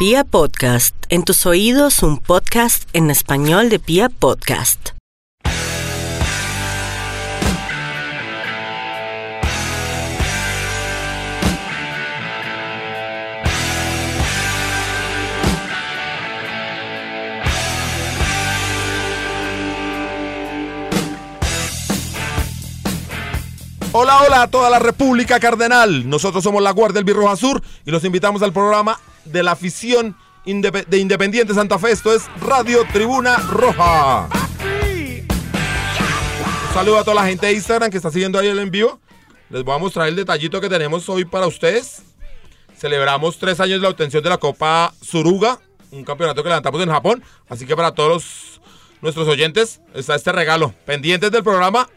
Pia Podcast, en tus oídos un podcast en español de Pia Podcast. Hola, hola a toda la República Cardenal. Nosotros somos la Guardia del Birroja Sur y los invitamos al programa de la afición de Independiente Santa Fe. Esto es Radio Tribuna Roja. Un saludo a toda la gente de Instagram que está siguiendo ahí el en vivo. Les voy a mostrar el detallito que tenemos hoy para ustedes. Celebramos tres años de la obtención de la Copa Suruga, un campeonato que levantamos en Japón. Así que para todos nuestros oyentes está este regalo. Pendientes del programa,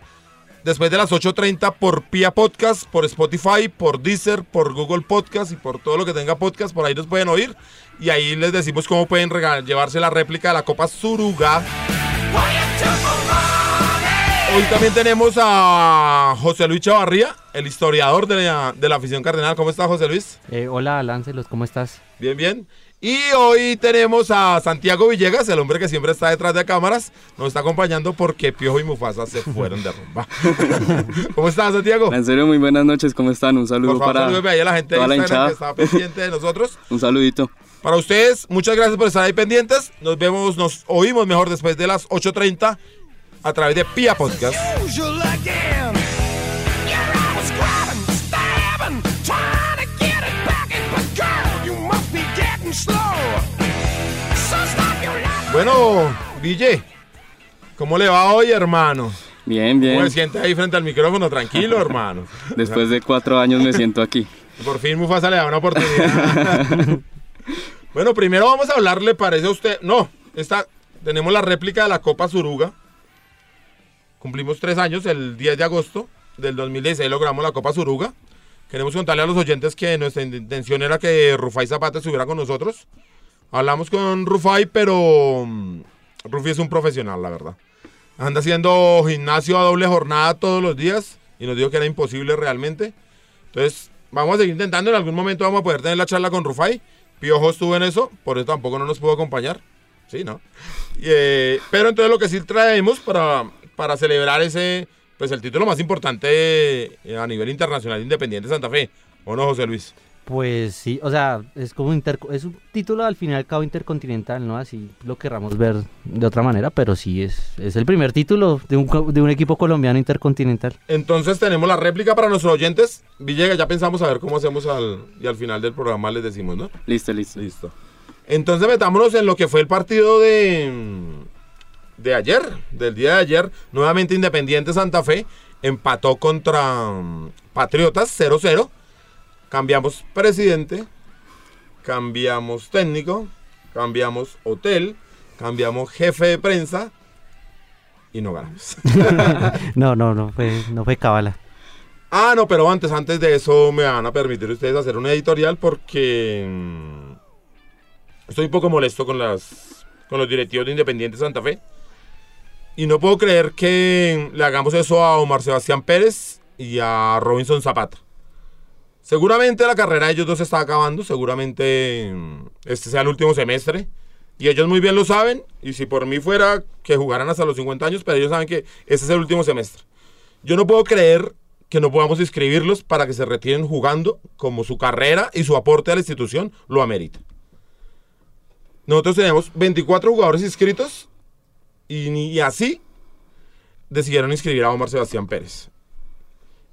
después de las 8.30 por Pia Podcast, por Spotify, por Deezer, por Google Podcast y por todo lo que tenga podcast, por ahí nos pueden oír. Y ahí les decimos cómo pueden llevarse la réplica de la Copa Suruga. Hoy también tenemos a José Luis Chavarría, el historiador de la, de la afición cardenal. ¿Cómo está José Luis? Eh, hola, Láncelos, ¿cómo estás? Bien, bien. Y hoy tenemos a Santiago Villegas, el hombre que siempre está detrás de cámaras. Nos está acompañando porque Piojo y Mufasa se fueron de rumba. ¿Cómo estás, Santiago? En serio, muy buenas noches, ¿cómo están? Un saludo Por favor, para ahí a la gente de toda la Instagram hinchada. que está pendiente de nosotros. Un saludito. Para ustedes, muchas gracias por estar ahí pendientes. Nos vemos, nos oímos mejor después de las 8.30 a través de Pia Podcast. Bueno, DJ, ¿cómo le va hoy, hermano? Bien, ¿Cómo bien. se siente ahí frente al micrófono? Tranquilo, hermano. Después de cuatro años me siento aquí. Por fin Mufasa le da una oportunidad. bueno, primero vamos a hablar, ¿le parece a usted? No, esta, tenemos la réplica de la Copa Suruga. Cumplimos tres años, el 10 de agosto del 2016 logramos la Copa Suruga. Queremos contarle a los oyentes que nuestra intención era que Rufai Zapata estuviera con nosotros. Hablamos con Rufai, pero mm, Rufi es un profesional, la verdad. Anda haciendo gimnasio a doble jornada todos los días y nos dijo que era imposible realmente. Entonces, vamos a seguir intentando. En algún momento vamos a poder tener la charla con Rufai. Piojo estuvo en eso, por eso tampoco no nos pudo acompañar. Sí, ¿no? Y, eh, pero entonces lo que sí traemos para, para celebrar ese, pues el título más importante eh, a nivel internacional de Independiente Santa Fe. ¿O no, José Luis? Pues sí, o sea, es como inter- es un título al fin y al cabo intercontinental, ¿no? Así lo querramos ver de otra manera, pero sí es, es el primer título de un, de un equipo colombiano intercontinental. Entonces tenemos la réplica para nuestros oyentes. Villegas, ya pensamos a ver cómo hacemos al, y al final del programa les decimos, ¿no? Listo, listo. Listo. Entonces metámonos en lo que fue el partido de, de ayer, del día de ayer. Nuevamente Independiente Santa Fe empató contra mm, Patriotas 0-0. Cambiamos presidente, cambiamos técnico, cambiamos hotel, cambiamos jefe de prensa y no ganamos. No, no, no fue, no fue cábala. Ah, no, pero antes, antes de eso me van a permitir ustedes hacer una editorial porque mm, estoy un poco molesto con las con los directivos de Independiente Santa Fe. Y no puedo creer que le hagamos eso a Omar Sebastián Pérez y a Robinson Zapata. Seguramente la carrera de ellos dos se está acabando, seguramente mm, este sea el último semestre. Y ellos muy bien lo saben, y si por mí fuera que jugaran hasta los 50 años, pero ellos saben que este es el último semestre. Yo no puedo creer que no podamos inscribirlos para que se retiren jugando como su carrera y su aporte a la institución lo amerita. Nosotros tenemos 24 jugadores inscritos y, y así decidieron inscribir a Omar Sebastián Pérez.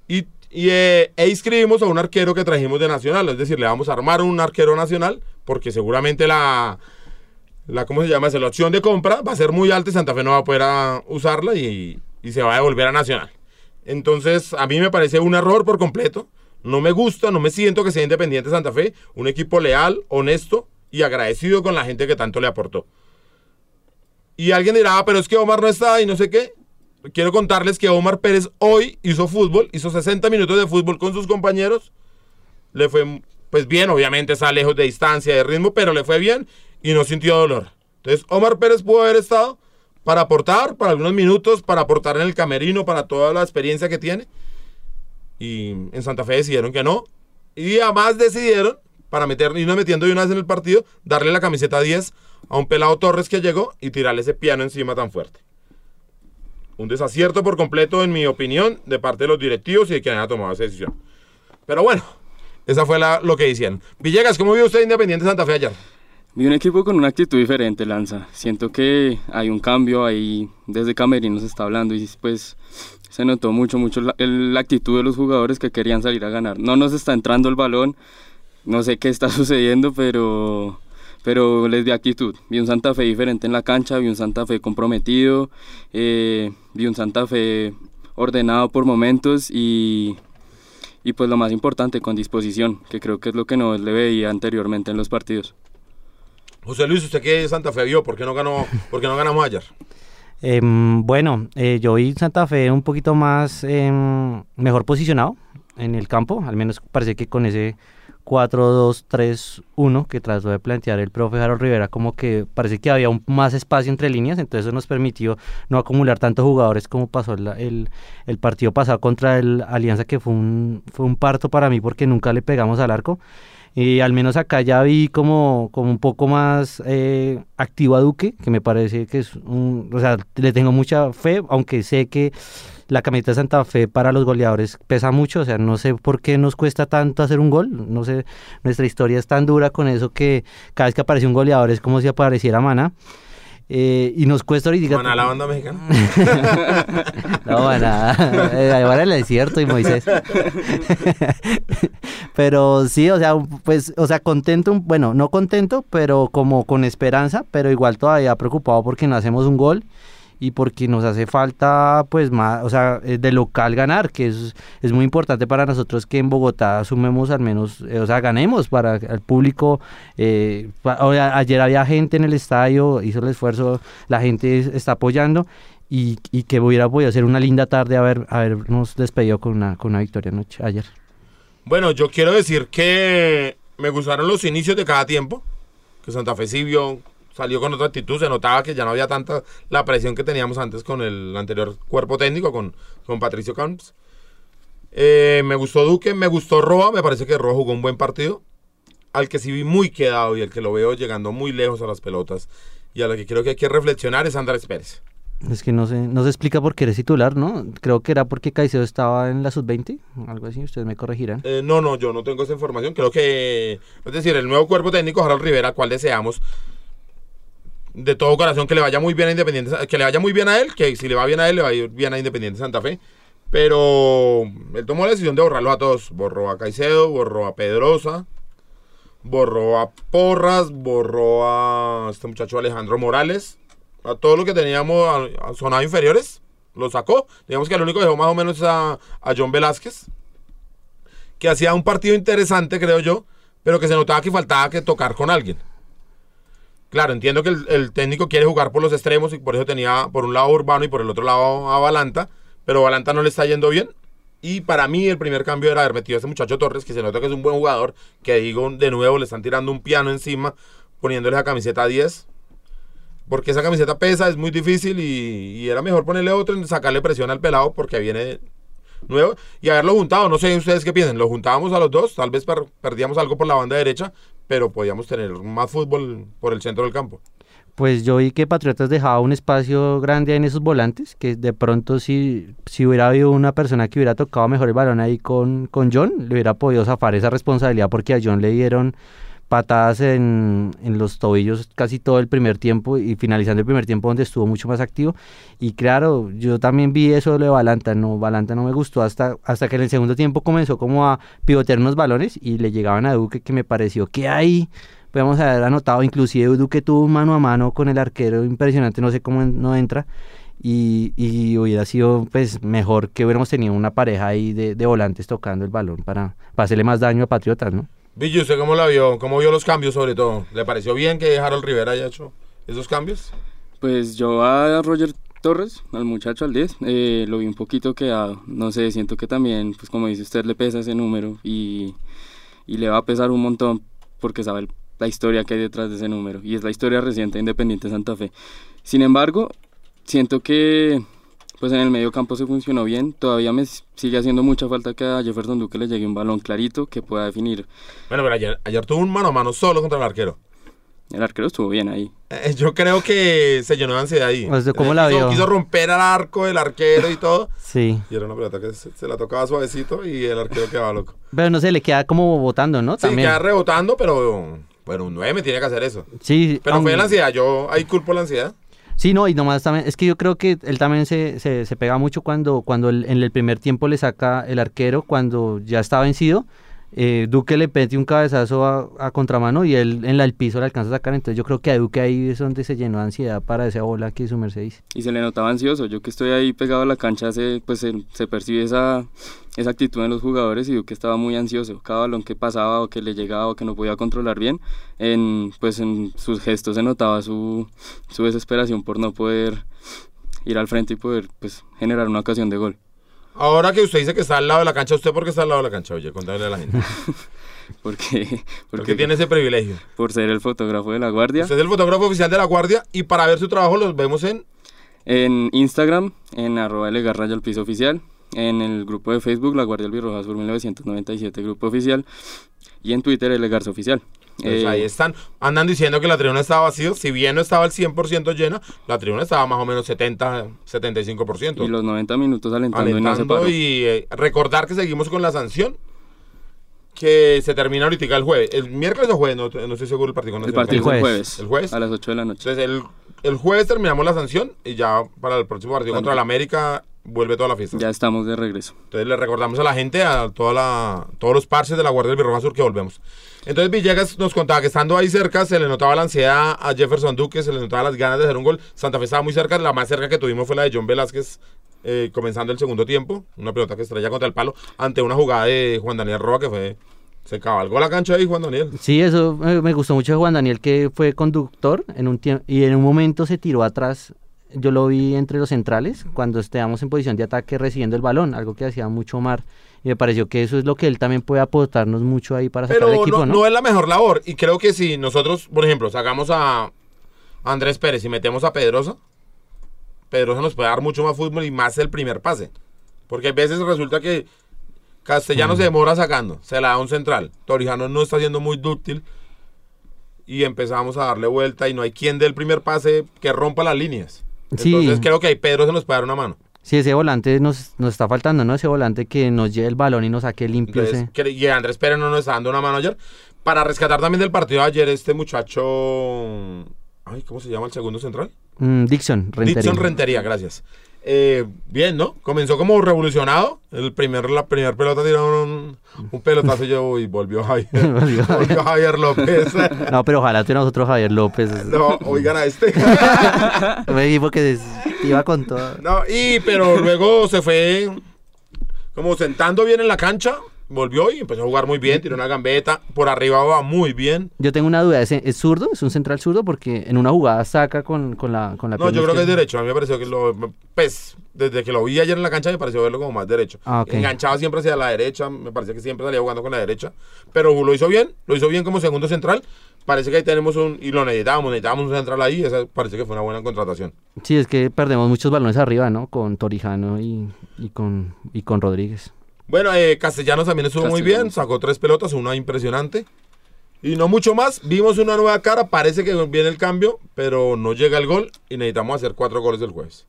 Y, y, eh, e inscribimos a un arquero que trajimos de Nacional, es decir, le vamos a armar un arquero nacional porque seguramente la, la ¿cómo se llama? Esa, la opción de compra va a ser muy alta y Santa Fe no va a poder ah, usarla y, y se va a devolver a Nacional. Entonces, a mí me parece un error por completo. No me gusta, no me siento que sea Independiente Santa Fe, un equipo leal, honesto y agradecido con la gente que tanto le aportó. Y alguien dirá, "Ah, pero es que Omar no está y no sé qué. Quiero contarles que Omar Pérez hoy hizo fútbol, hizo 60 minutos de fútbol con sus compañeros. Le fue, pues bien, obviamente está lejos de distancia, de ritmo, pero le fue bien y no sintió dolor. Entonces, Omar Pérez pudo haber estado para aportar, para algunos minutos, para aportar en el camerino, para toda la experiencia que tiene. Y en Santa Fe decidieron que no. Y además decidieron para meter, irnos metiendo de una vez en el partido, darle la camiseta 10 a un pelado Torres que llegó y tirarle ese piano encima tan fuerte. Un desacierto por completo, en mi opinión, de parte de los directivos y de quien haya tomado esa decisión. Pero bueno, esa fue la- lo que hicieron. Villegas, ¿cómo vio usted Independiente Santa Fe ayer? Vi un equipo con una actitud diferente, Lanza. Siento que hay un cambio ahí, desde Camerino se está hablando y pues se notó mucho, mucho la, la actitud de los jugadores que querían salir a ganar. No nos está entrando el balón, no sé qué está sucediendo, pero, pero les vi actitud. Vi un Santa Fe diferente en la cancha, vi un Santa Fe comprometido, eh, vi un Santa Fe ordenado por momentos y, y pues lo más importante, con disposición, que creo que es lo que no le veía anteriormente en los partidos. José Luis, ¿usted qué Santa Fe vio? ¿Por qué no, ganó, por qué no ganamos ayer? Em, bueno, eh, yo vi Santa Fe un poquito más em, mejor posicionado en el campo, al menos parece que con ese 4-2-3-1 que trató de plantear el profe Harold Rivera, como que parece que había un, más espacio entre líneas, entonces eso nos permitió no acumular tantos jugadores como pasó el, el partido pasado contra el Alianza, que fue un, fue un parto para mí porque nunca le pegamos al arco. Y al menos acá ya vi como, como un poco más eh, activo a Duque, que me parece que es un... O sea, le tengo mucha fe, aunque sé que la camiseta de Santa Fe para los goleadores pesa mucho, o sea, no sé por qué nos cuesta tanto hacer un gol, no sé, nuestra historia es tan dura con eso que cada vez que aparece un goleador es como si apareciera Mana. Eh, y nos cuesta ahorita... ¿Van a la banda mexicana? No, Maná. Eh, ahí va el desierto y Moisés. pero sí, o sea, pues, o sea, contento, bueno, no contento, pero como con esperanza, pero igual todavía preocupado porque no hacemos un gol y porque nos hace falta, pues, más, o sea, eh, de local ganar, que es, es muy importante para nosotros que en Bogotá sumemos al menos, eh, o sea, ganemos para el público. eh, ayer había gente en el estadio, hizo el esfuerzo, la gente está apoyando y, y que hubiera podido ser una linda tarde haber, habernos despedido con una, con una victoria anoche, ayer. Bueno, yo quiero decir que me gustaron los inicios de cada tiempo. Que Santa Fe sí vio, salió con otra actitud. Se notaba que ya no había tanta la presión que teníamos antes con el anterior cuerpo técnico, con, con Patricio Camps. Eh, me gustó Duque, me gustó Roa. Me parece que Roa jugó un buen partido. Al que sí vi muy quedado y el que lo veo llegando muy lejos a las pelotas. Y a lo que creo que hay que reflexionar es Andrés Pérez. Es que no se, no se explica por qué eres titular, ¿no? Creo que era porque Caicedo estaba en la sub-20, algo así, ustedes me corregirán. Eh, no, no, yo no tengo esa información. Creo que, es decir, el nuevo cuerpo técnico, Harold Rivera, cual deseamos de todo corazón que le vaya muy bien a Independiente, que le vaya muy bien a él, que si le va bien a él, le va a ir bien a Independiente Santa Fe. Pero él tomó la decisión de borrarlos a todos. Borró a Caicedo, borró a Pedrosa, borró a Porras, borró a este muchacho Alejandro Morales, a todo lo que teníamos a, inferiores, lo sacó. Digamos que el único que dejó más o menos a, a John Velázquez que hacía un partido interesante, creo yo, pero que se notaba que faltaba que tocar con alguien. Claro, entiendo que el, técnico quiere jugar por los extremos y por eso tenía por un lado Urbano y por el otro lado a Balanta, pero Balanta no le está yendo bien. Y para mí el primer cambio era haber metido a ese muchacho Torres, que se nota que es un buen jugador, que digo, de nuevo le están tirando un piano encima, poniéndole la camiseta 10. Porque esa camiseta pesa, es muy difícil y, era mejor ponerle otro y sacarle presión al pelado porque viene nuevo y haberlo juntado. No sé ustedes qué piensan. Lo juntábamos a los dos, tal vez per- perdíamos algo por la banda derecha, pero podíamos tener más fútbol por el centro del campo. Pues yo vi que Patriotas dejaba un espacio grande en esos volantes, que de pronto si, si hubiera habido una persona que hubiera tocado mejor el balón ahí con, con John, le hubiera podido zafar esa responsabilidad porque a John le dieron patadas en, en los tobillos casi todo el primer tiempo y finalizando el primer tiempo donde estuvo mucho más activo. Y claro, yo también vi eso de Balanta, no, Balanta no me gustó hasta, hasta que en el segundo tiempo comenzó como a pivotear unos balones y le llegaban a Duque que me pareció que ahí podemos haber anotado, inclusive Duque tuvo mano a mano con el arquero impresionante, no sé cómo no entra. Y, y hubiera sido pues mejor que hubiéramos tenido una pareja ahí de, de volantes tocando el balón para, para hacerle más daño a Patriotas, ¿no? Villo, ¿usted cómo la vio? ¿Cómo vio los cambios sobre todo? ¿Le pareció bien que Harold Rivera haya hecho esos cambios? Pues yo a Roger Torres, al muchacho al 10, eh, lo vi un poquito quedado. No sé, siento que también, pues como dice usted, le pesa ese número y, y le va a pesar un montón porque sabe la historia que hay detrás de ese número y es la historia reciente de Independiente Santa Fe. Sin embargo, siento que Pues en el medio campo se funcionó bien. Todavía me sigue haciendo mucha falta que a Jefferson Duque le llegue un balón clarito que pueda definir. Bueno, pero ayer, ayer tuvo un mano a mano solo contra el arquero. El arquero estuvo bien ahí. Eh, yo creo que se llenó de ansiedad ahí. Sea, ¿cómo Eh, la quiso, vio? quiso romper al arco del arquero y todo. Sí. Y era una pelota que se, se la tocaba suavecito y el arquero quedaba loco. Pero no sé, le queda como botando, ¿no? Sí, También. queda rebotando, pero, pero un 9 tiene que hacer eso. Sí, Pero fue aun- la ansiedad, yo ahí culpo la ansiedad. Sí, no, y nomás también, es que yo creo que él también se, se, se pega mucho cuando, cuando el- en el primer tiempo le saca el arquero, cuando ya está vencido, eh, Duque le mete un cabezazo a, a contramano y él en la, el piso le alcanza a sacar, entonces yo creo que a Duque ahí es donde se llenó de ansiedad para esa bola que hizo Mercedes. Y se le notaba ansioso. Yo que estoy ahí pegado a la cancha, se, pues se, se percibe esa, esa actitud en los jugadores y Duque estaba muy ansioso. Cada balón que pasaba o que le llegaba o que no podía controlar bien, en, pues en sus gestos se notaba su, su desesperación por no poder ir al frente y poder pues, generar una ocasión de gol. Ahora que usted dice que está al lado de la cancha, ¿usted por qué está al lado de la cancha? Oye, contándole a la gente. Porque, Porque porque tiene ese privilegio. por ser el fotógrafo de la guardia. Usted es el fotógrafo oficial de la Guardia y para ver su trabajo los vemos en... En Instagram, en arroba legarraya al piso oficial. En el grupo de Facebook, La Guardia Albirroja Sur 1997, grupo oficial. Y en Twitter, el Oficial. Pues Eh, ahí están. Andan diciendo que la tribuna estaba vacía. Si bien no estaba al 100% llena, la tribuna estaba más o menos 70, 75%. y los 90 minutos alentando, y no alentando y eh, recordar que seguimos con la sanción que se termina ahorita el jueves. El miércoles o jueves, no, no estoy seguro el partido. con El partido es el jueves. jueves. ¿El jueves? A las 8 de la noche. Entonces el, el jueves terminamos la sanción y ya para el próximo partido Bueno. contra el América vuelve toda la fiesta. Ya estamos de regreso. Entonces le recordamos a la gente, a toda la, todos los parches de la Guardia del Birroja Sur que volvemos. Entonces Villegas nos contaba que estando ahí cerca se le notaba la ansiedad a Jefferson Duque, se le notaba las ganas de hacer un gol. Santa Fe estaba muy cerca, la más cerca que tuvimos fue la de John Velázquez eh, comenzando el segundo tiempo. Una pelota que estrella contra el palo ante una jugada de Juan Daniel Roa que fue... Se cabalgó la cancha ahí Juan Daniel. Sí, eso me gustó mucho de Juan Daniel, que fue conductor en un tiempo y en un momento se tiró atrás. Yo lo vi entre los centrales cuando estábamos en posición de ataque recibiendo el balón, algo que hacía mucho Omar. Y me pareció que eso es lo que él también puede aportarnos mucho ahí para sacar al equipo, no, ¿no? no es la mejor labor. Y creo que si nosotros, por ejemplo, sacamos a Andrés Pérez y metemos a Pedrosa, Pedrosa nos puede dar mucho más fútbol y más el primer pase. Porque a veces resulta que Castellano se demora sacando, se la da un central. Torijano no está siendo muy dúctil y empezamos a darle vuelta y no hay quien dé el primer pase que rompa las líneas. Sí. Entonces creo que ahí Pedro se nos puede dar una mano. Sí, ese volante nos, nos está faltando, ¿no? Ese volante que nos lleve el balón y nos saque limpio. Entonces, ese- que- y Andrés Pérez no nos está dando una mano ayer. Para rescatar también del partido de ayer, este muchacho. Ay, ¿cómo se llama el segundo central? Mm, Dixon, Rentería. Dixon Rentería, gracias. Eh, bien, ¿no? Comenzó como revolucionado. El primer, la primera pelota tiraron un, un pelotazo y yo, y volvió Javier. Volvió Javier. López. No, pero ojalá tuviéramos otro Javier López. no, oigan a este. Me dijo que iba con todo. no, y pero luego se fue como sentando bien en la cancha. Volvió y empezó a jugar muy bien, tiró una gambeta. Por arriba va muy bien. Yo tengo una duda, ¿es, es zurdo? ¿Es un central zurdo? Porque en una jugada saca con, con la con la No, yo creo que es derecho. A mí me pareció que lo. Pues, desde que lo vi ayer en la cancha, me pareció verlo como más derecho. Ah, ok. Enganchaba siempre hacia la derecha. Me parecía que siempre salía jugando con la derecha. Pero lo hizo bien. Lo hizo bien como segundo central. Parece que ahí tenemos un. Y lo necesitábamos. Necesitábamos un central ahí. Esa parece que fue una buena contratación. Sí, es que perdemos muchos balones arriba, ¿no? Con Torijano y, y con, y con Rodríguez. Bueno, eh, Castellanos también estuvo muy bien. Sacó tres pelotas, una impresionante. Y no mucho más. Vimos una nueva cara. Parece que viene el cambio. Pero no llega el gol. Y necesitamos hacer cuatro goles el jueves.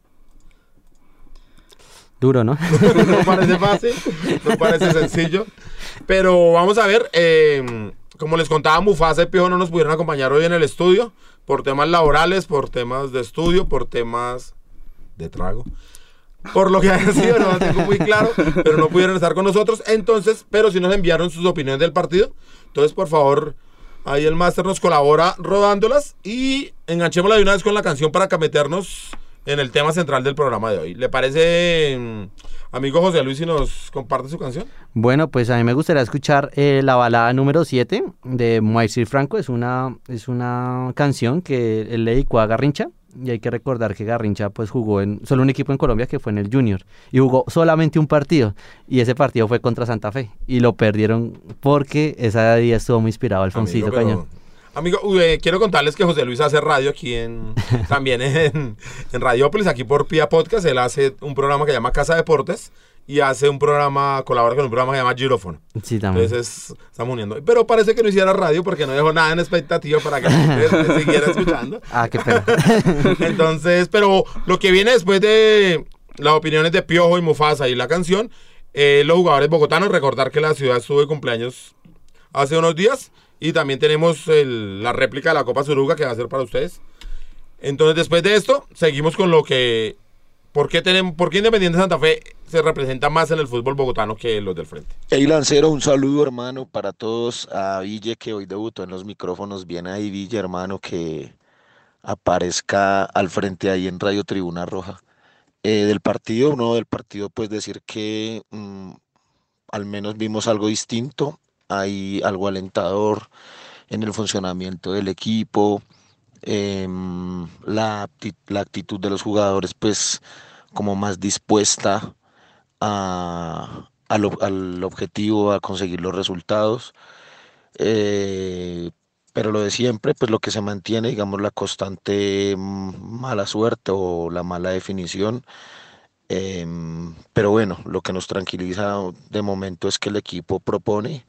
Duro, ¿no? no parece fácil, no parece sencillo. Pero vamos a ver, eh, como les contaba, Mufasa y Piojo no nos pudieron acompañar hoy en el estudio por temas laborales, por temas de estudio, por temas de trago. Por lo que haya sido, no lo tengo muy claro, pero no pudieron estar con nosotros. Entonces, pero sí nos enviaron sus opiniones del partido. Entonces, por favor, ahí el máster nos colabora rodándolas y enganchémosla de una vez con la canción para meternos en el tema central del programa de hoy. ¿Le parece, mm, amigo José Luis, si nos comparte su canción? Bueno, pues a mí me gustaría escuchar eh, la balada número 7 de Moisés Franco. Es una, es una canción que él le dedicó a Garrincha. Y hay que recordar que Garrincha pues jugó en solo un equipo en Colombia que fue en el Junior. Y jugó solamente un partido. Y ese partido fue contra Santa Fe. Y lo perdieron porque ese día estuvo muy inspirado Alfonsito Amigo, pero Cañón. Amigo, eh, quiero contarles que José Luis hace radio aquí en también en, en Radiópolis, aquí por Pia Podcast. Él hace un programa que se llama Casa Deportes y hace un programa, colabora con un programa que se llama. Sí, también. Entonces estamos uniendo. Pero parece que no hiciera radio porque no dejó nada en expectativa para que gente siguiera escuchando. Ah, qué pena. Entonces, pero lo que viene después de las opiniones de Piojo y Mufasa y la canción, eh, los jugadores bogotanos, recordar que la ciudad estuvo de cumpleaños hace unos días y también tenemos el- la réplica de la Copa Suruga que va a ser para ustedes. Entonces, después de esto, seguimos con lo que... ¿Por qué, tenemos, ¿Por qué Independiente Santa Fe se representa más en el fútbol bogotano que los del frente? Hey Lancero, un saludo hermano para todos. A Ville que hoy debutó en los micrófonos. Viene ahí Ville hermano que aparezca al frente ahí en Radio Tribuna Roja. Eh, del partido, no del partido, pues decir que mm, al menos vimos algo distinto. Hay algo alentador en el funcionamiento del equipo. Em, la, la actitud de los jugadores pues como más dispuesta al, al objetivo, a conseguir los resultados. Eh, pero lo de siempre, pues lo que se mantiene, digamos, la constante mm, mala suerte o la mala definición. Em, pero bueno, lo que nos tranquiliza de momento es que el equipo propone.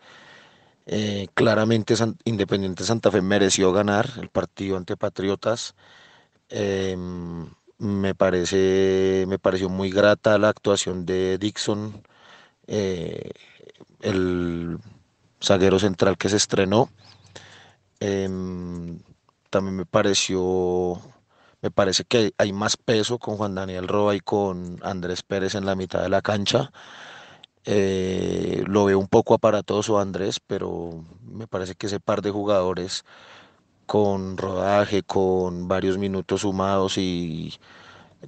Eh, claramente Independiente Santa Fe mereció ganar el partido ante Patriotas. Em, me parece, me pareció muy grata la actuación de Dixon, eh, el zaguero central que se estrenó. Em, también me pareció, me parece que hay más peso con Juan Daniel Roa y con Andrés Pérez en la mitad de la cancha. Eh, lo veo un poco aparatoso Andrés, pero me parece que ese par de jugadores con rodaje, con varios minutos sumados y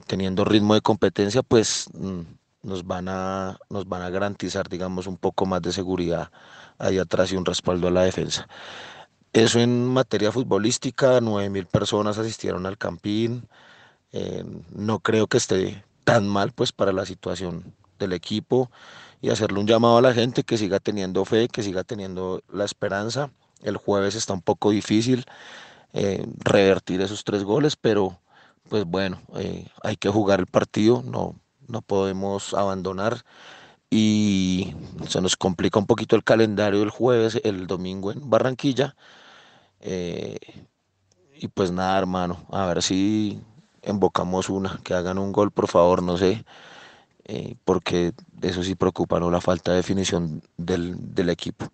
teniendo ritmo de competencia, pues mm, nos van a, nos van a garantizar, digamos, un poco más de seguridad ahí atrás y un respaldo a la defensa. Eso en materia futbolística, 9.000 personas asistieron al Campín. eh, no creo que esté tan mal pues para la situación del equipo y hacerle un llamado a la gente que siga teniendo fe, que siga teniendo la esperanza. El jueves está un poco difícil eh, revertir esos tres goles, pero pues bueno, eh, hay que jugar el partido, no, no podemos abandonar y se nos complica un poquito el calendario el jueves, el domingo en Barranquilla. eh, y pues nada, hermano, a ver si embocamos una, que hagan un gol, por favor, no sé, eh, porque eso sí preocupa, ¿no? La falta de definición del, del equipo.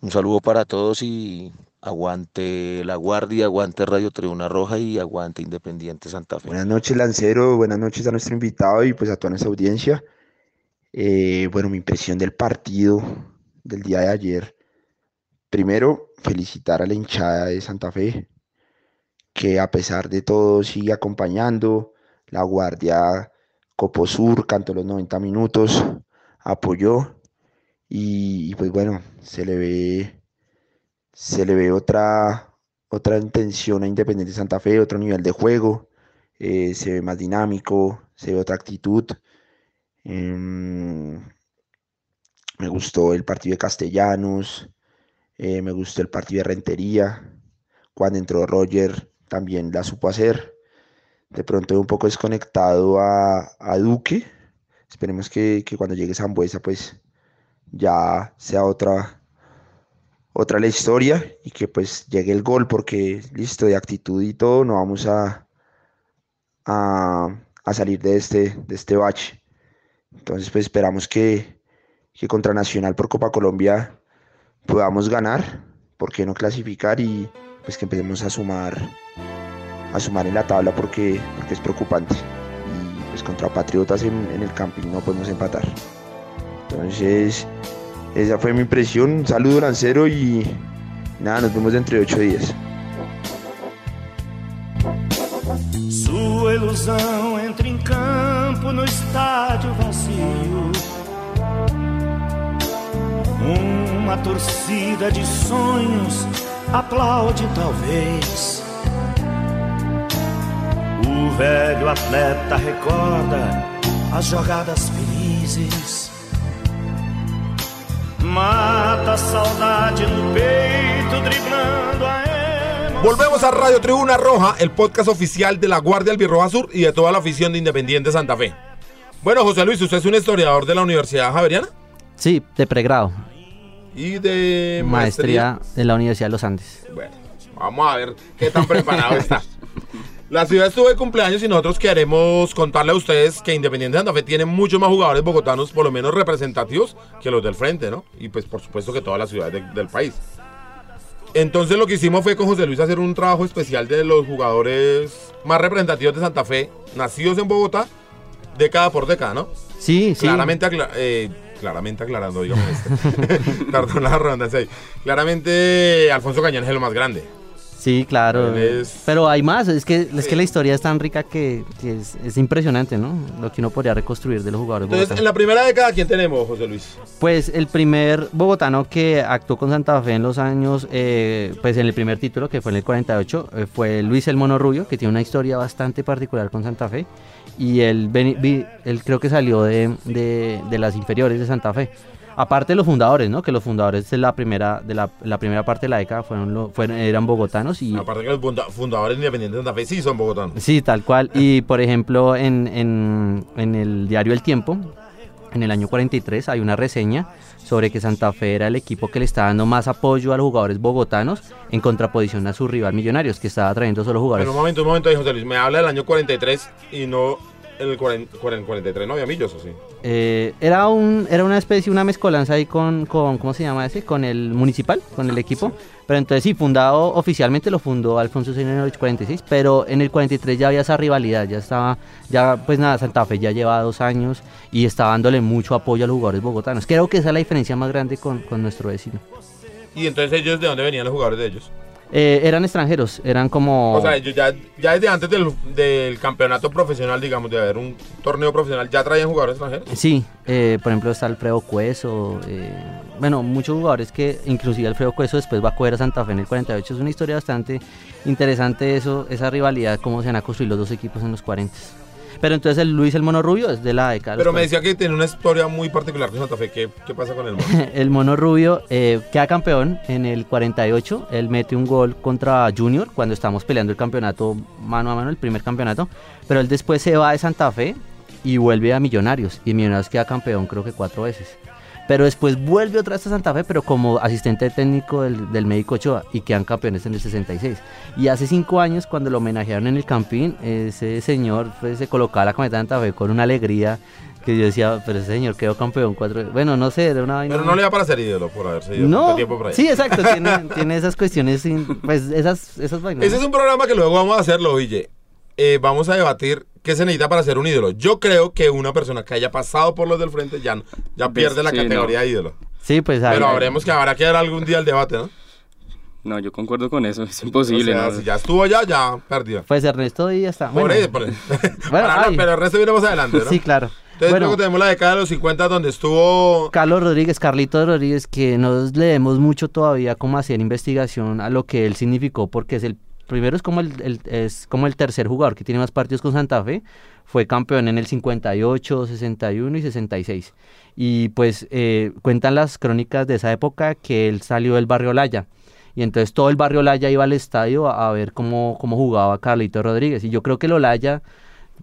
Un saludo para todos y aguante La Guardia, aguante Radio Tribuna Roja y aguante Independiente Santa Fe. Buenas noches, Lancero. Buenas noches a nuestro invitado y pues a toda nuestra audiencia. Eh, bueno, mi impresión del partido del día de ayer. Primero, felicitar a la hinchada de Santa Fe, que a pesar de todo sigue acompañando. La Guardia Coposur cantó los 90 minutos, apoyó y, pues bueno, se le ve, se le ve otra, otra intención a Independiente Santa Fe, otro nivel de juego, eh, se ve más dinámico, se ve otra actitud. Em, me gustó el partido de Castellanos, eh, me gustó el partido de Rentería. Cuando entró Roger también la supo hacer. De pronto un poco desconectado a, a Duque. Esperemos que, que cuando llegue Zambuesa pues ya sea otra, otra la historia y que pues llegue el gol porque listo, de actitud y todo, no vamos a, a, a salir de este, de este bache. Entonces pues esperamos que, que contra Nacional por Copa Colombia podamos ganar, ¿por qué no clasificar? Y pues que empecemos a sumar, a sumar en la tabla porque, es preocupante. Y pues contra Patriotas en, el camping no podemos empatar. Entonces, esa fue mi impresión. Un saludo lancero y nada, nos vemos dentro de ocho días. Sua ilusão entra em campo no estádio vazio. Uma torcida de sonhos aplaude, talvez. O velho atleta recorda as jogadas felizes. Mata a saudade no peito, driblando a Volvemos a Radio Tribuna Roja, el podcast oficial de la Guardia Albirroja Sur y de toda la afición de Independiente Santa Fe. Bueno, José Luis, usted es un historiador de la Universidad Javeriana Sí, de pregrado. y de maestría. Maestría de la Universidad de los Andes. Bueno, vamos a ver qué tan preparado está. La ciudad estuvo de cumpleaños y nosotros queremos contarle a ustedes que Independiente Santa Fe tiene muchos más jugadores bogotanos, por lo menos representativos, que los del frente, ¿no? Y pues por supuesto que todas las ciudades de- del país. Entonces lo que hicimos fue con José Luis hacer un trabajo especial de los jugadores más representativos de Santa Fe, nacidos en Bogotá, década por década, ¿no? Sí, sí. Claramente, acla- eh, claramente aclarando, digamos. este. Perdón la redundancia ahí. Claramente, Alfonso Cañón es el más grande. Sí, claro. Es- Pero hay más, es que, es que la historia es tan rica que, que es, es impresionante, ¿no? Lo que uno podría reconstruir de los jugadores Entonces, en la primera década, ¿quién tenemos, José Luis? Pues el primer bogotano que actuó con Santa Fe en los años, eh, pues en el primer título, que fue en el 48, eh, fue Luis El Mono Rubio, que tiene una historia bastante particular con Santa Fe. Y él, él creo que salió de, de- de las inferiores de Santa Fe. Aparte de los fundadores, ¿no? Que los fundadores de la primera, de la, la primera parte de la década fueron, lo- fueron eran bogotanos y... Aparte que los funda- fundadores independientes de Santa Fe sí son bogotanos. Sí, tal cual. Y por ejemplo, en, en- en el diario El Tiempo, en el año 43, hay una reseña sobre que Santa Fe era el equipo que le estaba dando más apoyo a los jugadores bogotanos en contraposición a su rival Millonarios, que estaba trayendo solo jugadores. Pero un momento, un momento José Luis. Me habla del año 43 y no el 40 40 43 no había millos, ¿o sí? Eh, era, un, era una especie, una mezcolanza ahí con, con, ¿cómo se llama ese? Con el municipal, con el equipo. Pero entonces sí, fundado, oficialmente lo fundó Alfonso Zeno en el 46, pero en el 43 ya había esa rivalidad, ya estaba, ya pues nada, Santa Fe ya llevaba dos años y estaba dándole mucho apoyo a los jugadores bogotanos. Creo que esa es la diferencia más grande con, con nuestro vecino. Y entonces ellos, ¿de dónde venían los jugadores de ellos? Eh, eran extranjeros, eran como... O sea, ellos ya, ya desde antes del, del campeonato profesional, digamos, de haber un torneo profesional, ¿ya traían jugadores extranjeros? Sí, eh, por ejemplo está Alfredo Cueso, eh, bueno, muchos jugadores que inclusive Alfredo Cueso después va a coger a Santa Fe en el 48. Es una historia bastante interesante eso, esa rivalidad, cómo se van a construir los dos equipos en los 40. Pero entonces el Luis el Mono Rubio es de la década. Pero me 40. decía que tiene una historia muy particular con Santa Fe. ¿Qué, qué pasa con el mono? El Mono Rubio eh, queda campeón en el 48. Él mete un gol contra Junior cuando estamos peleando el campeonato mano a mano, el primer campeonato. Pero él después se va de Santa Fe y vuelve a Millonarios. Y Millonarios queda campeón creo que cuatro veces. Pero después vuelve otra vez a Santa Fe, pero como asistente técnico del, del médico Ochoa y quedan campeones en el 66. Y hace cinco años, cuando lo homenajearon en el Campín, ese señor pues, se colocaba la camiseta de Santa Fe con una alegría que yo decía, pero ese señor quedó campeón cuatro. Bueno, no sé, era una vaina. Pero no le da para ser ídolo por haberse ido No, tanto tiempo por ahí. sí, exacto, tiene, tiene esas cuestiones, sin- pues esas, esas vainas. Ese es un programa que luego vamos a hacerlo, Ville. Eh, vamos a debatir qué se necesita para ser un ídolo. Yo creo que una persona que haya pasado por los del frente ya, ya pierde la Sí, categoría no. de ídolo. Sí, pues ahí- Pero habremos que habrá que dar algún día el debate, ¿no? No, yo concuerdo con eso, es O sea, imposible. ¿no? si ya estuvo allá, ya perdió. Pues Ernesto Díaz está. Por Bueno, ahí, por ahí. Para no, ay. pero el resto viene más adelante, ¿no? Sí, claro. Entonces bueno, luego tenemos la década de los 50 donde estuvo... Carlos Rodríguez, Carlitos Rodríguez, que nos leemos mucho todavía cómo hacer investigación a lo que él significó, porque es el primero es como el, el- es como el tercer jugador que tiene más partidos con Santa Fe. Fue campeón en el 58, 61 y 66. Y pues eh, cuentan las crónicas de esa época que él salió del barrio Laya. Y entonces todo el barrio Laya iba al estadio a, a ver cómo, cómo jugaba Carlitos Rodríguez. Y yo creo que el Olaya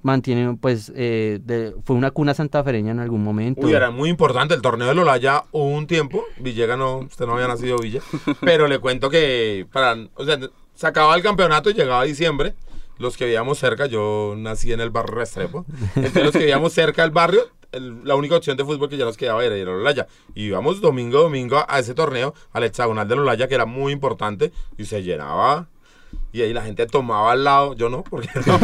mantiene, pues, eh, de- fue una cuna santafereña en algún momento. Uy, era muy importante el torneo del Olaya hubo un tiempo. Villega no, usted no había nacido Villa. pero le cuento que para, o sea, se acababa el campeonato y llegaba diciembre. Los que vivíamos cerca, yo nací en el barrio Restrepo. Entonces los que vivíamos cerca del barrio, el- la única opción de fútbol que ya nos quedaba era ir al Olaya. Y íbamos domingo, domingo a ese torneo, al hexagonal del Olaya, que era muy importante, y se llenaba. Y ahí la gente tomaba al lado, yo no, porque no,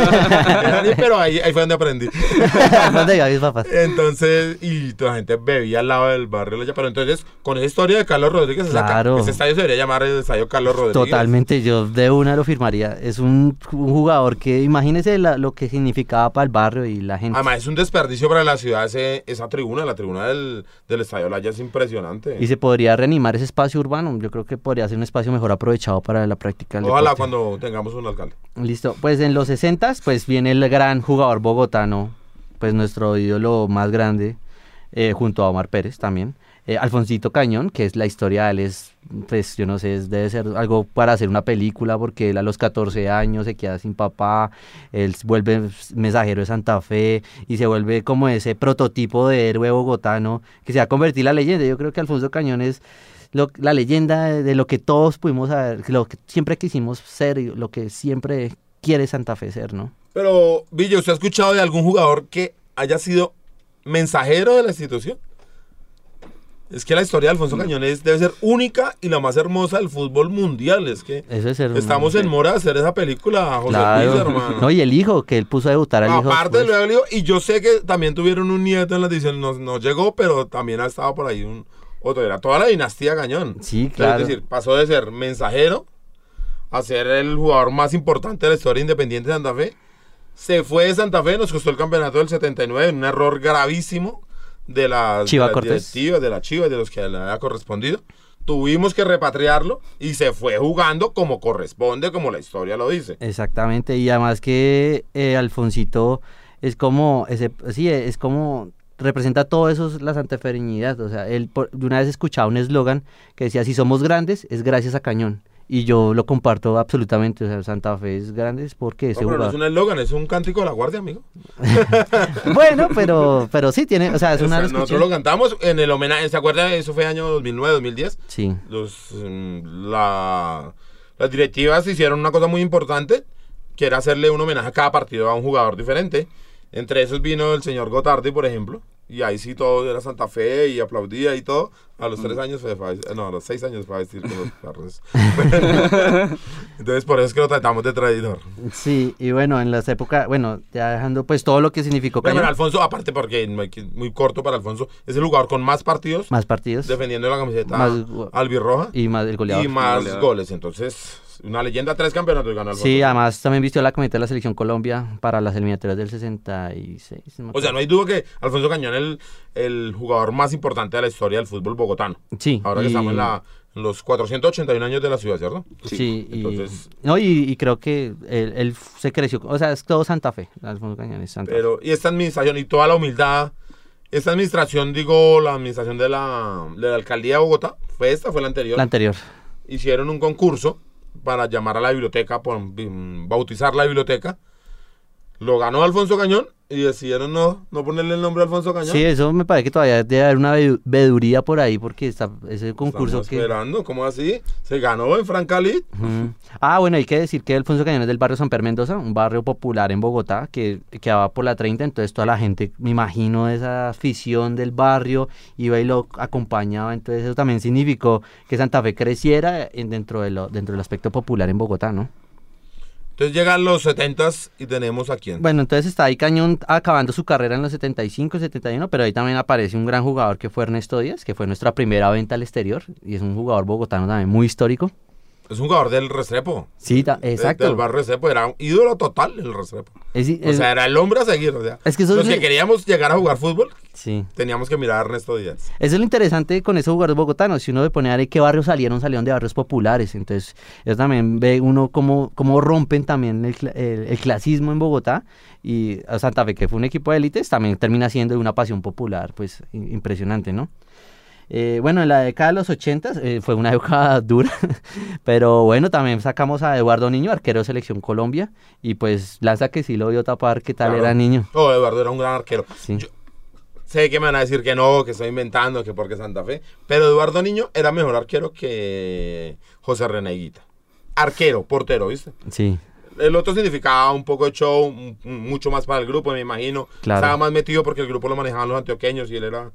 pero ahí, ahí fue donde aprendí. Entonces, y toda la gente bebía al lado del barrio. Pero entonces, con esa historia de Carlos Rodríguez, Claro. ese estadio se debería llamar el estadio Carlos Rodríguez. Totalmente, yo de una lo firmaría. Es un, un jugador que, imagínese la- lo que significaba para el barrio y la gente. Además, es un desperdicio para la ciudad ese- esa tribuna. La tribuna del, del estadio Laya es impresionante. Y se podría reanimar ese espacio urbano. Yo creo que podría ser un espacio mejor aprovechado para la práctica del Ojalá deporte. cuando tengamos un alcalde. Listo. Pues en los 60 pues viene el gran jugador bogotano, pues nuestro ídolo más grande, eh, junto a Omar Pérez también. Eh, Alfonsito Cañón, que es la historia de él, es, pues yo no sé, es- debe ser algo para hacer una película, porque él a los 14 años se queda sin papá, él vuelve mensajero de Santa Fe y se vuelve como ese prototipo de héroe bogotano que se va a convertir en la leyenda. Yo creo que Alfonso Cañón es lo- la leyenda de, lo que todos pudimos saber, lo que siempre quisimos ser y lo que siempre quiere Santa Fe ser, ¿no? Pero, Villa, ¿usted ha escuchado de algún jugador que haya sido mensajero de la institución? Es que la historia de Alfonso Cañones debe ser única y la más hermosa del fútbol mundial. Es que es estamos en mora de hacer esa película, José Claro. Luis, hermano. No, y el hijo, que él puso a debutar al hijo. Aparte de lo de Leo, y yo sé que también tuvieron un nieto en la edición, no, no llegó, pero también ha estado por ahí un otro, era toda la dinastía Cañón. Sí, Entonces, claro. Es decir, pasó de ser mensajero a ser el jugador más importante de la historia independiente de Santa Fe. Se fue de Santa Fe, nos costó el campeonato del 79, en un error gravísimo de las, Chiva de las directivas, de la Chivas, de los que le había correspondido. Tuvimos que repatriarlo y se fue jugando como corresponde, como la historia lo dice. Exactamente, y además que eh, Alfonsito es como, ese, sí, es como, representa todo eso, la santaferiñidad, o sea, él, por- de una vez escuchaba un eslogan que decía, si somos grandes, es gracias a Cañón, y yo lo comparto absolutamente, o sea, Santa Fe es grande es porque No, ese pero no es un eslogan, es un cántico de la guardia, amigo. Bueno, pero, pero sí tiene, o sea, es O una... sea, lo escuché. nosotros lo cantamos en el homenaje, ¿se acuerdan? Eso fue año 2009, 2010. Sí, Los, mm, la, las directivas hicieron una cosa muy importante, que era hacerle un homenaje a cada partido a un jugador diferente. Entre esos vino el señor Gotardi, por ejemplo. Y ahí sí todo era Santa Fe y aplaudía y todo. A los tres años fue, fue- no, a los seis años fue vestir con los carros. Entonces por eso es que lo tratamos de traidor. sí, y bueno, en las épocas, bueno, ya dejando pues todo lo que significó Bueno, Cañón, Alfonso, aparte porque muy corto para Alfonso, es el jugador con más partidos más partidos, defendiendo la camiseta Más- albirroja y más el goleador. y más Goleador. goles. Entonces, una leyenda, tres campeonatos ganó Alfonso. Sí, además también vistió la camiseta de la selección Colombia para las eliminatorias del 66. no O sea, no hay duda que Alfonso Cañón es el, el jugador más importante de la historia del fútbol bogotano. Sí, Ahora que y- estamos en, la- los 481 años de la ciudad, ¿cierto? Sí, y, Entonces- no, y, y creo que él, él se creció, o sea, es todo Santa Fe, Alfonso Cañón es Santa Fe. Pero, y esta administración y toda la humildad, esta administración, digo, la administración de la, de la alcaldía de Bogotá, fue esta, fue la anterior. La anterior. Hicieron un concurso para llamar a la biblioteca, por, mm, bautizar la biblioteca. Lo ganó Alfonso Cañón y decidieron no, no ponerle el nombre a Alfonso Cañón. Sí, eso me parece que todavía debe haber una ve- veeduría por ahí porque está ese concurso Estamos que... esperando, ¿cómo así? Se ganó en Francalit. Ujú. Ah, bueno, hay que decir que Alfonso Cañón es del barrio San Per Mendoza, un barrio popular en Bogotá que quedaba por la 30, entonces toda la gente, me imagino, esa afición del barrio iba y lo acompañaba, entonces eso también significó que Santa Fe creciera en- dentro, de lo, dentro del aspecto popular en Bogotá, ¿no? Entonces llegan los 70s y tenemos a quién. Bueno, entonces está ahí Cañón acabando su carrera en los 75, 71, pero ahí también aparece un gran jugador que fue Ernesto Díaz, que fue nuestra primera venta al exterior y es un jugador bogotano también muy histórico. Es un jugador del Restrepo. Sí, ta- exacto. Del barrio Restrepo. Era un ídolo total el Restrepo. Es- O sea, era el hombre a seguir. O sea, Es que los es que queríamos llegar a jugar fútbol, sí. teníamos que mirar a Ernesto Díaz. Eso es lo interesante con esos jugadores bogotanos. Si uno le pone a ver qué barrios salieron, salieron de barrios populares. Entonces, eso también ve uno cómo, cómo rompen también el, el- el clasismo en Bogotá. Y a Santa Fe, que fue un equipo de élites, también termina siendo de una pasión popular, pues impresionante, ¿no? Eh, bueno, en la década de los 80 eh, fue una época dura, pero bueno, también sacamos a Eduardo Niño, arquero de Selección Colombia, y pues Lanza que sí lo vio tapar, ¿qué tal Claro. era Niño? Oh, Eduardo era un gran arquero. Sí. Yo sé que me van a decir que no, que estoy inventando, que porque Santa Fe. Pero Eduardo Niño era mejor arquero que José René Higuita. Arquero, portero, ¿viste? Sí, El otro significaba un poco de show, mucho más para el grupo, me imagino. Claro. Estaba más metido porque el grupo lo manejaban los antioqueños y él era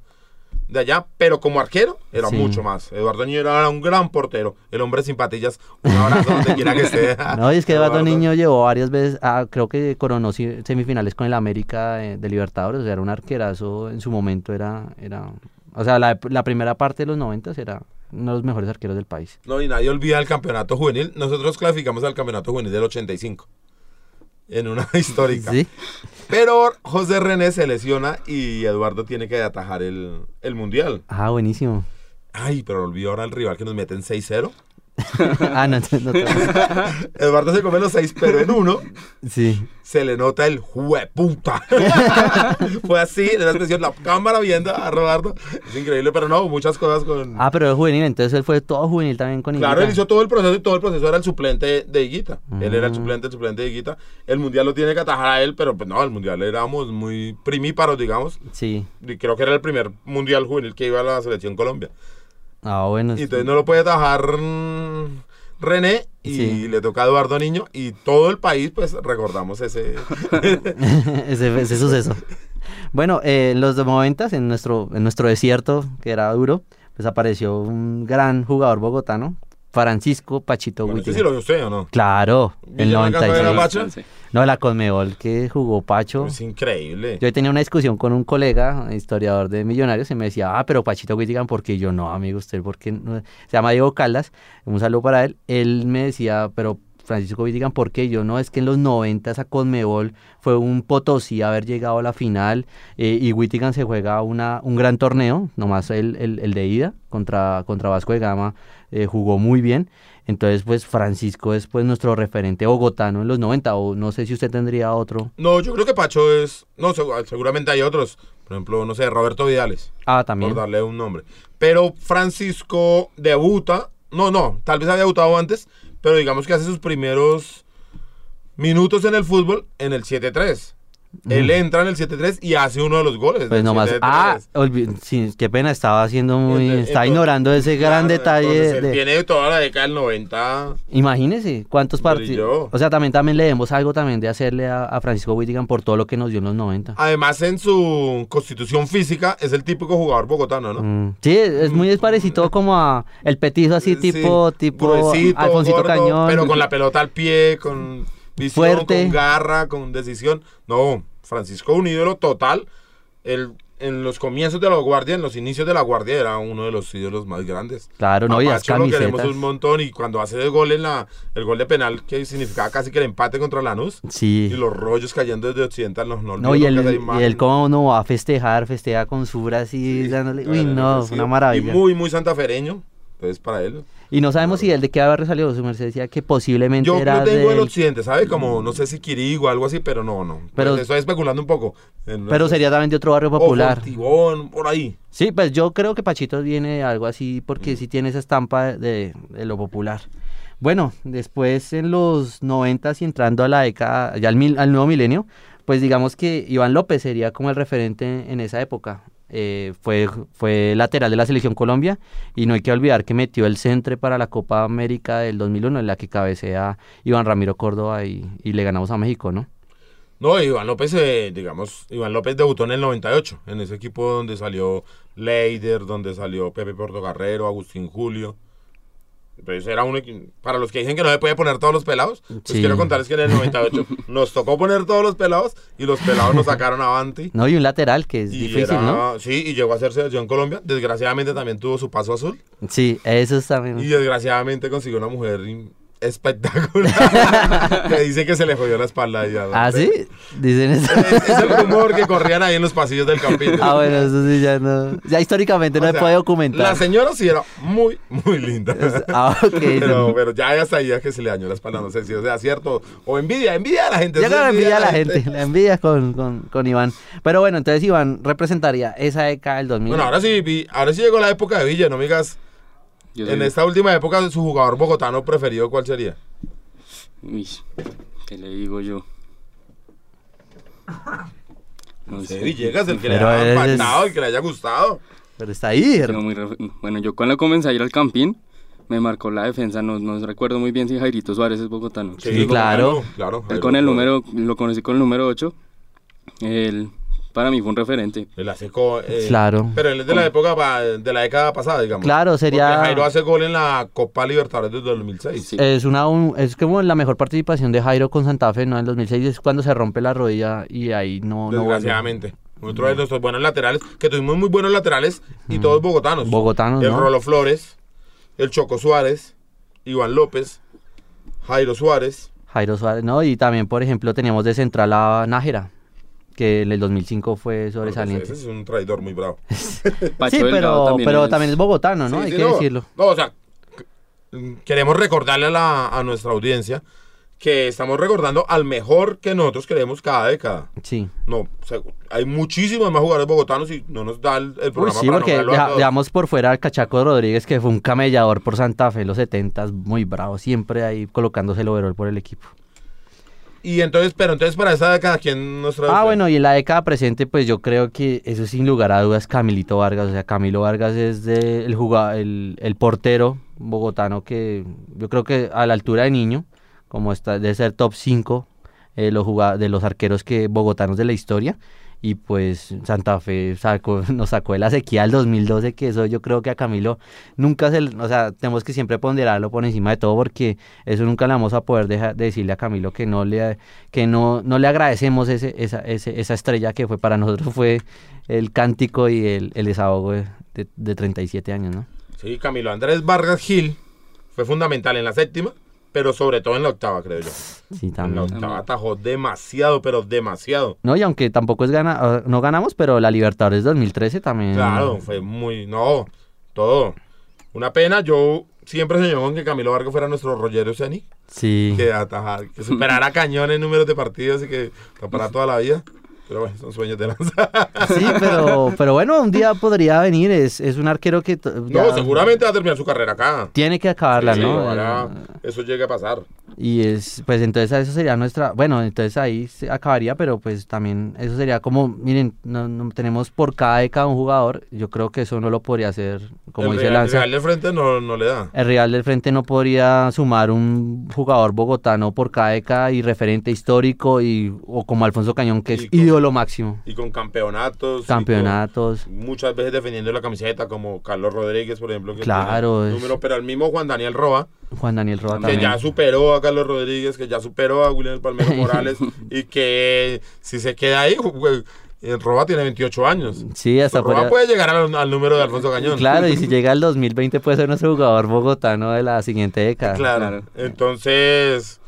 de allá. Pero como arquero, era Sí. mucho más. Eduardo Niño era un gran portero. El hombre sin patillas. Un abrazo donde quiera que esté. No, y es que Eduardo Niño llevó varias veces, ah, creo que coronó semifinales con el América de, de Libertadores, o sea, era un arquerazo en su momento, era, era, o sea, la, la primera parte de los noventas era uno de los mejores arqueros del país. No, y nadie olvida el campeonato juvenil. Nosotros clasificamos al campeonato juvenil del 85. En una histórica. Sí, Pero José René se lesiona y Eduardo tiene que atajar el, el mundial. ah, buenísimo. Ay, pero olvidó ahora el rival que nos meten 6-0. ah, no, no, no, Eduardo se come los seis, pero en uno Sí. se le nota el jueputa. Fue así, la expresión, la cámara viendo a Roberto. Es increíble, pero no, muchas cosas con... Ah, pero es juvenil, entonces él fue todo juvenil también con Claro, él Higuita. hizo todo el proceso y todo el proceso era el suplente de Higuita. Él era el Mm. suplente, el suplente de Higuita. El mundial lo tiene que atajar a él, pero pues no, el mundial éramos muy primíparos, digamos. Sí. Y creo que era el primer mundial juvenil que iba a la selección Colombia. Ah, bueno. Y entonces no lo puede atajar mm, René y Sí. le toca a Eduardo Niño y todo el país pues recordamos ese... ese, ese suceso. Bueno, eh, en los 90 en nuestro, en nuestro desierto, que era duro, pues apareció un gran jugador bogotano, Francisco Pachito Bueno, sí lo vio usted o no? Claro, el ¿Villa no alcanzó a ver a 96. Pacho? No, la Conmebol que jugó Pacho. Es increíble. Yo tenía una discusión con un colega, historiador de Millonarios, y me decía, ah, pero Pachito Whittigan, ¿por qué? Y yo, no, amigo, usted, ¿por qué? no?". Se llama Diego Caldas, un saludo para él. Él me decía, pero Francisco Whittigan, ¿por qué? Yo, no, es que en los 90 esa Conmebol fue un potosí haber llegado a la final, eh, y Whittigan se juega una, un gran torneo, nomás el, el, el de ida, contra, contra Vasco de Gama, eh, jugó muy bien. Entonces, pues Francisco es pues nuestro referente bogotano en los 90, o no sé si usted tendría otro. No, yo creo que Pacho es... No, segu- seguramente hay otros. Por ejemplo, no sé, Roberto Vidales. Ah, también. Por darle un nombre. Pero Francisco debuta... No, no, tal vez había debutado antes, pero digamos que hace sus primeros minutos en el fútbol en el 7-3. Él entra en el 7-3 y hace uno de los goles. Pues nomás, 7-3. ah, sí, qué pena, estaba haciendo muy, Entonces- estaba entonces- ignorando ese gran detalle. de- Viene toda la década del 90. Imagínese cuántos partidos. O sea, también, también le demos algo también de hacerle a, a Francisco Whittigan por todo lo que nos dio en los 90. Además, en su constitución física, es el típico jugador bogotano, ¿no? Mm, Sí, es muy parecido como a el petizo así Sí, tipo, tipo Alfonsito gordo, Cañón. Pero con la pelota al pie, con visión, Fuerte. con garra, con decisión. No, Francisco, un ídolo total. El, en los comienzos de la Guardia, en los inicios de la Guardia, era uno de los ídolos más grandes. Claro, no, A y las Pacho lo queremos camisetas. un montón y cuando hace el gol en la el gol de penal que significaba casi que el empate contra Lanús y Sí. los rollos cayendo desde occidental no, no, No, y el, y el cómo no va a festejar, festeja con su así, dándole. Uy, no, Sí, una maravilla. Y muy, muy santafereño. Entonces, para él. Y no sabemos si el de qué haber salido. Su merced decía que posiblemente Yo era lo tengo del del- occidente, ¿sabe? Como, no sé si Quirigo o algo así, pero no, no. Pero- Pues estoy especulando un poco. Pero sería también de otro barrio O popular. Fortibón, por ahí. Sí, pues yo creo que Pachito viene de algo así porque sí tiene esa estampa de, de lo popular. Bueno, después en los noventas y entrando a la década, ya al, mil- al nuevo milenio, pues digamos que Iván López sería como el referente en esa época. Eh, fue, fue lateral de la selección Colombia y no hay que olvidar que metió el centre para la Copa América del 2001 en la que cabecea Iván Ramiro Córdoba y, le ganamos a México, ¿no? No, Iván López, eh, digamos, Iván López debutó en el 98, en ese equipo donde salió Leider, donde salió Pepe Portocarrero, Agustín Julio. Entonces era un equi- para los que dicen que no se puede poner todos los pelados, pues Sí. quiero contarles que en el 98 nos tocó poner todos los pelados y los pelados nos sacaron avanti. No, y un lateral que es Y difícil, era- ¿no? Sí, y llegó a ser selección Colombia. Desgraciadamente también tuvo su paso azul. Sí, eso es también. Y desgraciadamente consiguió una mujer espectacular. que dice que se le jodió la espalda. Ya, ¿Ah, sí? Dicen eso. Es, es el rumor que corrían ahí en los pasillos del campito. Ah, bueno, eso sí ya no. Ya históricamente no O se puede documentar. La señora sí era muy, muy linda. Ah, ok. Pero, pero ya hasta ahí que se le dañó la espalda, no sé si sea cierto. O envidia, envidia a la gente. Yo creo que envidia a la gente, la envidia con, con, con Iván. Pero bueno, entonces Iván representaría esa década del 2000. Bueno, ahora sí, ahora sí llegó la época de Villa, no me digas. Yo En soy- esta última época, su jugador bogotano preferido, ¿cuál sería? Uy, ¿qué le digo yo? No Sí, sé. Villegas, el que le haya impactado, el que le haya gustado. Pero está ahí. Bueno, yo cuando comencé a ir al Campín, me marcó la defensa. No, no recuerdo muy bien si Jairito Suárez es bogotano. Sí, claro. claro. Él con el número, lo conocí con el número 8. Él, para mí fue un referente. El hace co- eh, Claro. Pero él es de la época, pa- de la década pasada, digamos. Claro, sería- Porque Jairo hace gol en la Copa Libertadores del 2006. Sí. Es una un- es como la mejor participación de Jairo con Santa Fe, ¿no? En 2006 es cuando se rompe la rodilla y ahí no, no. Desgraciadamente. Otro de nuestros buenos laterales, que tuvimos muy buenos laterales y todos bogotanos. Bogotanos, El ¿no? Rolo Flores, el Choco Suárez, Iván López, Jairo Suárez. Jairo Suárez, ¿no? Y también, por ejemplo, teníamos de central a Nájera, que en el 2005 fue sobresaliente. Ese es un traidor muy bravo. Sí, pero también, pero es- también es bogotano, ¿no? Sí, Hay sí, que no. decirlo. No, o sea, queremos recordarle a, la- a nuestra audiencia que estamos recordando al mejor que nosotros queremos cada década. Sí. No, o sea, hay muchísimos más jugadores bogotanos y no nos da el, el Uy, programa sí, para porque deja- dejamos por fuera al Cachaco Rodríguez, que fue un camellador por Santa Fe en los 70 muy bravo, siempre ahí colocándose el overall por el equipo. Y entonces, pero entonces para esta década, ¿quién nos trae? Ah, bueno, y en la década presente, pues yo creo que eso sin lugar a dudas Camilito Vargas. O sea, Camilo Vargas es de el, juga- el, el portero bogotano que yo creo que a la altura de niño, como está de ser top 5 de los arqueros que bogotanos de la historia. Y pues Santa Fe sacó, nos sacó de la sequía del 2012, que eso yo creo que a Camilo nunca se, o sea, tenemos que siempre ponderarlo por encima de todo porque eso nunca le vamos a poder dejar de decirle a Camilo que no le, que no, no le agradecemos ese, esa, ese- esa estrella que fue para nosotros fue el cántico y el, el desahogo de, de, de 37 años, ¿no? Sí, Camilo Andrés Vargas Gil fue fundamental en la séptima, pero sobre todo en la octava, creo yo. Sí, En la también. octava atajó demasiado, pero demasiado. No, y aunque tampoco es gana, ah, no ganamos, pero la Libertadores 2013 también. Claro, fue muy. No, todo. Una pena, yo siempre soñé con que Camilo Vargas fuera nuestro Rogerio Ceni, Sí. que atajar, que superara cañón en números de partidos y que tapara toda la vida. Pero bueno, son sueños de lanza. Sí, pero, pero bueno, un día podría venir. Es, es un arquero que. No, seguramente va a terminar su carrera acá. Tiene que acabarla, Sí, ¿no? Eh, eso llegue a pasar. Y es, pues entonces eso sería nuestra, bueno, entonces ahí se acabaría, pero pues también eso sería como, miren, no, no tenemos por cada década un jugador, yo creo que eso no lo podría hacer, como el dice Real, el. Real de frente no, no le da. El Real del Frente no podría sumar un jugador bogotano por cada década y referente histórico y o como Alfonso Cañón que es Y ídolo máximo. Y con campeonatos. Campeonatos. con muchas veces defendiendo la camiseta, como Carlos Rodríguez, por ejemplo. Que Claro, tiene es- número, pero el mismo Juan Daniel Roa, Juan Daniel Roa que también. ya superó a Carlos Rodríguez, que ya superó a William Palmero Morales, y que si se queda ahí, el Roa tiene 28 años. Sí, hasta podría- puede llegar al, al número de Alfonso Cañón. Claro, y si llega el 2020 puede ser nuestro jugador bogotano de la siguiente década. Claro. Claro. Entonces,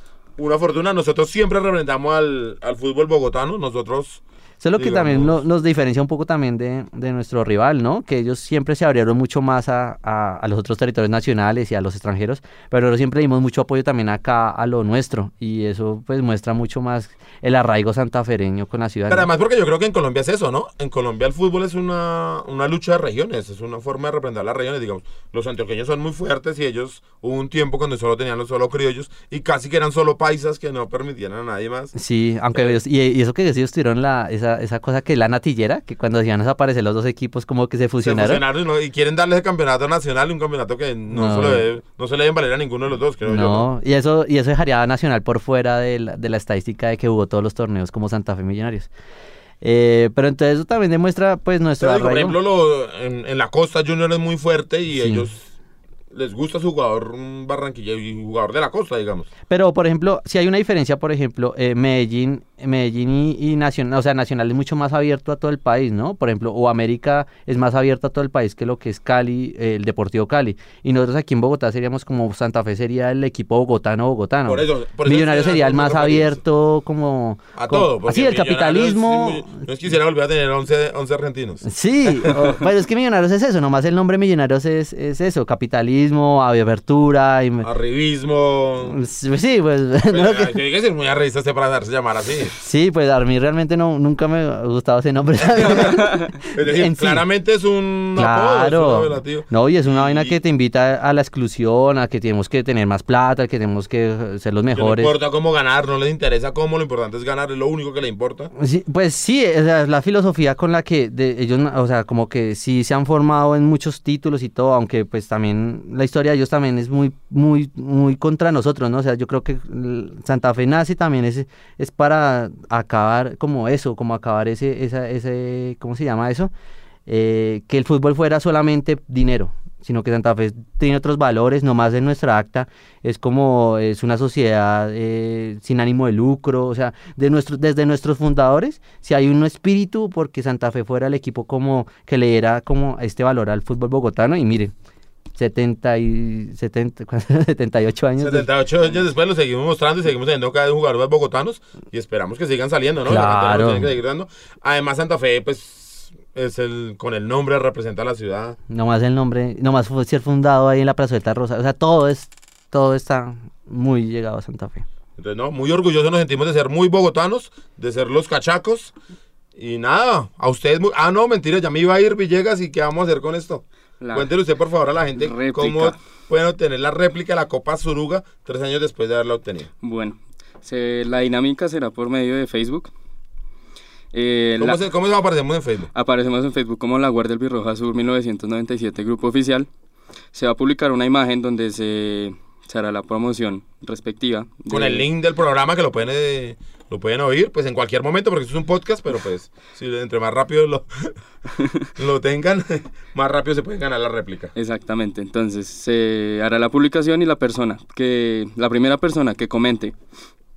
una fortuna. Nosotros siempre representamos al, al fútbol bogotano. Nosotros Eso es lo que también no- nos diferencia un poco también de, de nuestro rival, ¿no? Que ellos siempre se abrieron mucho más a, a- a los otros territorios nacionales y a los extranjeros, pero nosotros siempre dimos mucho apoyo también acá a lo nuestro y eso pues muestra mucho más el arraigo santafereño con la ciudad. Pero además porque yo creo que en Colombia es eso, ¿no? En Colombia el fútbol es una, una lucha de regiones, es una forma de representar las regiones, digamos. Los antioqueños son muy fuertes y ellos hubo un tiempo cuando solo tenían los solo criollos y casi que eran solo paisas que no permitían a nadie más. Sí, aunque ellos- y, y eso que ellos tuvieron la, esa, esa cosa que es la natillera, que cuando hacían desaparecer los dos equipos como que se Se fusionaron. y, no- y quieren darles el campeonato nacional un campeonato que no, No. Se, debe- no se le deben valer a ninguno de los dos, creo yo. ¿no? No, y eso, y eso dejaría a Nacional por fuera de la, de la estadística de que jugó todos los torneos como Santa Fe Millonarios. Eh, pero entonces eso también demuestra pues nuestro digo, por ejemplo, lo- en, en la costa Junior es muy fuerte y Sí. ellos les gusta su jugador un barranquillero y jugador de la costa, digamos. Pero, por ejemplo, si hay una diferencia, por ejemplo, eh, Medellín, Medellín y, y Nacional, o sea, Nacional es mucho más abierto a todo el país, ¿no? Por ejemplo, o América es más abierto a todo el país que lo que es Cali, eh, el Deportivo Cali. Y nosotros aquí en Bogotá seríamos como Santa Fe sería el equipo bogotano bogotano. Por eso- por eso Millonario es que sería el más abierto como... A como- todo. Así, el capitalismo... muy- no es quisiera volver a tener 11, 11 argentinos. Sí, o- pero es que Millonarios es eso, nomás el nombre Millonarios es, es eso, capitalismo, apertura, y, Arribismo. sí, pues, Pues, no, que- ay, Tiene que ser muy arribista este para darse llamar así. Sí, pues a mí realmente no, nunca me ha gustado ese nombre. Es decir, En sí. claramente es un apodo, es un Claro. No, y es una vaina Y- que te invita a la exclusión, a que tenemos que tener más plata, que tenemos que ser los Que No mejores. importa cómo ganar, no les interesa cómo, lo importante es ganar, es lo único que le importa. Sí, pues sí, o sea, es la filosofía con la que de ellos, o sea, como que sí se han formado en muchos títulos y todo, aunque pues también la historia de ellos también es muy, muy, muy contra nosotros, ¿no? O sea, yo creo que Santa Fe nace también es, es para acabar como eso, como acabar ese, esa, ese, ¿cómo se llama eso? Eh, que el fútbol fuera solamente dinero, sino que Santa Fe tiene otros valores, no más en nuestra acta, es como es una sociedad eh, sin ánimo de lucro, o sea, de desde nuestros fundadores, si hay un espíritu porque Santa Fe fuera el equipo como que le diera como este valor al fútbol bogotano y miren, 70 y 70, ¿cuánto? 78 años. de- 78 años después lo seguimos mostrando y seguimos teniendo cada vez jugadores bogotanos y esperamos que sigan saliendo, ¿no? Claro. tiene que seguir dando. Además, Santa Fe, pues, es el con el nombre representa a la ciudad. Nomás el nombre, nomás fue ser fundado ahí en la Plazoleta Rosa. O sea, todo es, todo está muy llegado a Santa Fe. Entonces, no, muy orgullosos nos sentimos de ser muy bogotanos, de ser los cachacos. Y nada, a ustedes... muy- Ah, no, mentira, ya me iba a ir Villegas y ¿qué vamos a hacer con esto? La Cuéntele usted, por favor, a la gente réplica. cómo pueden obtener la réplica de la Copa Suruga tres años después de haberla obtenido. Bueno, se- la dinámica será por medio de Facebook. Eh, ¿Cómo, la- se, ¿Cómo se aparecemos en Facebook? Aparecemos en Facebook como La Guardia Albirroja Sur 1997, Grupo Oficial. Se va a publicar una imagen donde se, se hará la promoción respectiva. Con el link del programa que lo pueden, eh, lo pueden oír, pues en cualquier momento, porque esto es un podcast, pero pues si entre más rápido lo, lo tengan, más rápido se pueden ganar la réplica. Exactamente, entonces se hará la publicación y la persona que, la primera persona que comente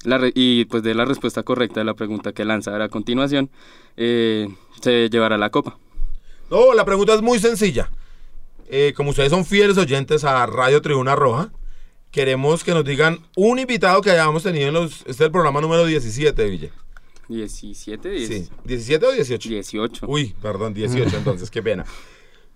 la re- y pues dé la respuesta correcta de la pregunta que lanzará a continuación, eh, se llevará la copa. No, la pregunta es muy sencilla. Eh, como ustedes son fieles oyentes a Radio Tribuna Roja, queremos que nos digan un invitado que hayamos tenido en los... Este es el programa número 17, Ville. 17, 10, Sí, ¿17 o 18? 18. Uy, perdón, 18 entonces, qué pena.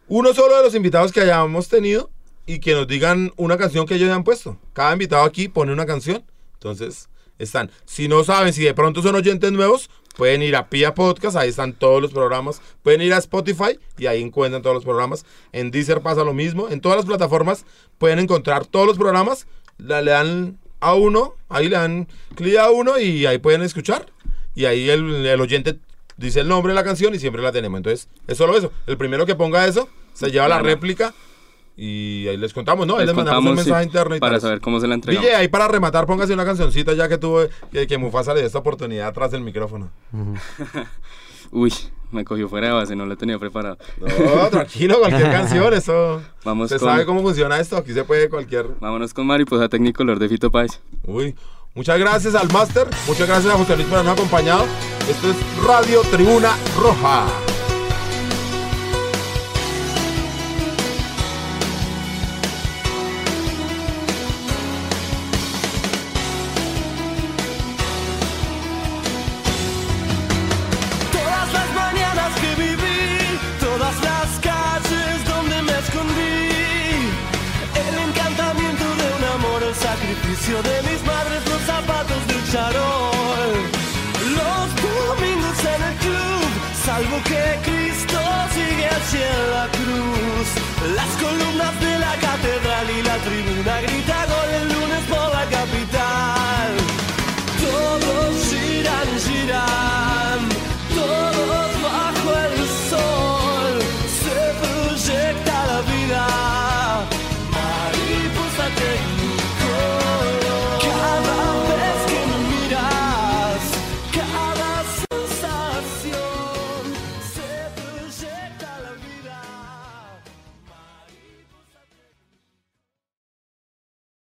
Uno solo de los invitados que hayamos tenido y que nos digan una canción que ellos hayan puesto. Cada invitado aquí pone una canción. Entonces, están. Si no saben, si de pronto son oyentes nuevos, pueden ir a Pia Podcast, ahí están todos los programas. Pueden ir a Spotify y ahí encuentran todos los programas. En Deezer pasa lo mismo. En todas las plataformas pueden encontrar todos los programas. La- le dan a uno, ahí le dan clic a uno y ahí pueden escuchar. Y ahí el, el oyente dice el nombre de la canción y siempre la tenemos. Entonces, es solo eso. El primero que ponga eso se lleva la réplica y ahí les contamos, ¿no? Ahí Les les mandamos un sí, mensaje interno y para tal. saber cómo se la entregamos. Ville, ahí para rematar, póngase una cancioncita ya que tuve, que, que Mufasa le dé esta oportunidad atrás del micrófono. Uy, me cogió fuera de base, no la tenía preparado. No, tranquilo, cualquier canción, eso. Vamos Usted con- sabe cómo funciona esto, aquí se puede cualquier. Vámonos con Mariposa Tecnicolor de Fito Páez. Uy, muchas gracias al máster, muchas gracias a José Luis por habernos acompañado. Esto es Radio Tribuna Roja. De mis madres, los zapatos del charol, los domingos en el club, salvo que Cristo sigue hacia la cruz, las columnas de la catedral y la tribuna gritan.